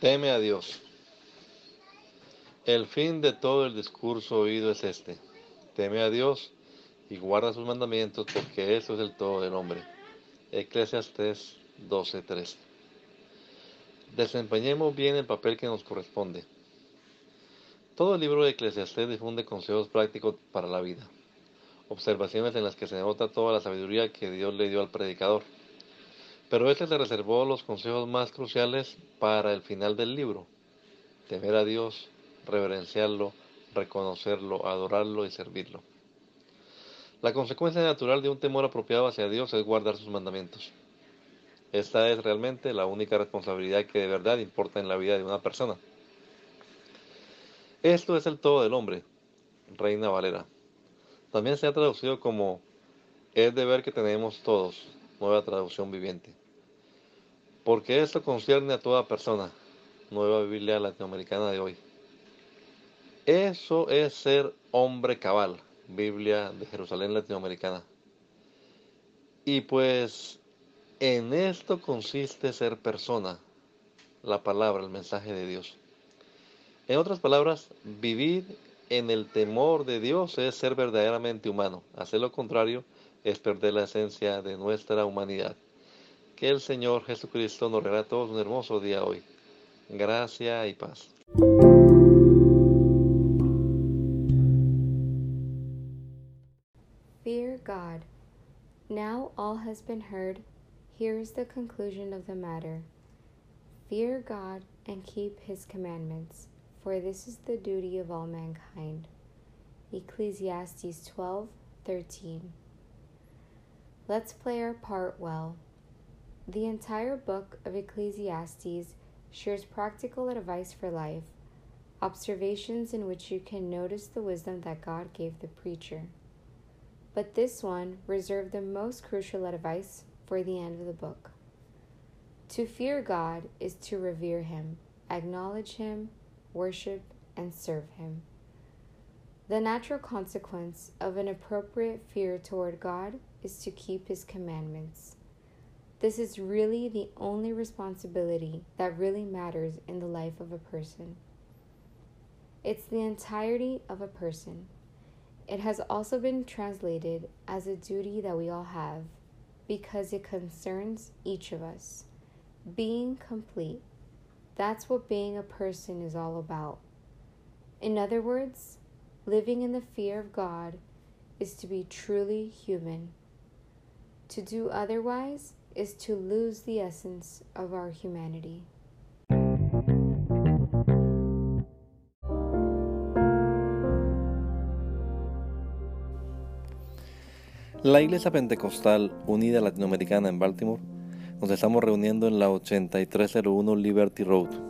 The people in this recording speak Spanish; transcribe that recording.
Teme a Dios. El fin de todo el discurso oído es este. Teme a Dios y guarda sus mandamientos porque eso es el todo del hombre. Eclesiastes 12:13. Desempeñemos bien el papel que nos corresponde. Todo el libro de Eclesiastes difunde consejos prácticos para la vida, observaciones en las que se nota toda la sabiduría que Dios le dio al predicador. Pero este le reservó los consejos más cruciales para el final del libro. Temer a Dios, reverenciarlo, reconocerlo, adorarlo y servirlo. La consecuencia natural de un temor apropiado hacia Dios es guardar sus mandamientos. Esta es realmente la única responsabilidad que de verdad importa en la vida de una persona. Esto es el todo del hombre, Reina Valera. También se ha traducido como es deber que tenemos todos, nueva traducción viviente. Porque esto concierne a toda persona, nueva Biblia latinoamericana de hoy. Eso es ser hombre cabal, Biblia de Jerusalén latinoamericana. Y pues en esto consiste ser persona, la palabra, el mensaje de Dios. En otras palabras, vivir en el temor de Dios es ser verdaderamente humano. Hacer lo contrario es perder la esencia de nuestra humanidad. Que el Señor Jesucristo nos regale a todos un hermoso día hoy. Gracia y paz. Fear God. Now all has been heard. Here is the conclusion of the matter. Fear God and keep his commandments, for this is the duty of all mankind. Ecclesiastes 12:13. Let's play our part well. The entire book of Ecclesiastes shares practical advice for life, observations in which you can notice the wisdom that God gave the preacher. But this one reserved the most crucial advice for the end of the book. To fear God is to revere Him, acknowledge Him, worship, and serve Him. The natural consequence of an appropriate fear toward God is to keep His commandments. This is really the only responsibility that really matters in the life of a person. It's the entirety of a person. It has also been translated as a duty that we all have because it concerns each of us. Being complete. That's what being a person is all about. In other words, living in the fear of God is to be truly human. To do otherwise is to lose the essence of our humanity. La Iglesia Pentecostal Unida Latinoamericana en Baltimore nos estamos reuniendo en la 8301 Liberty Road.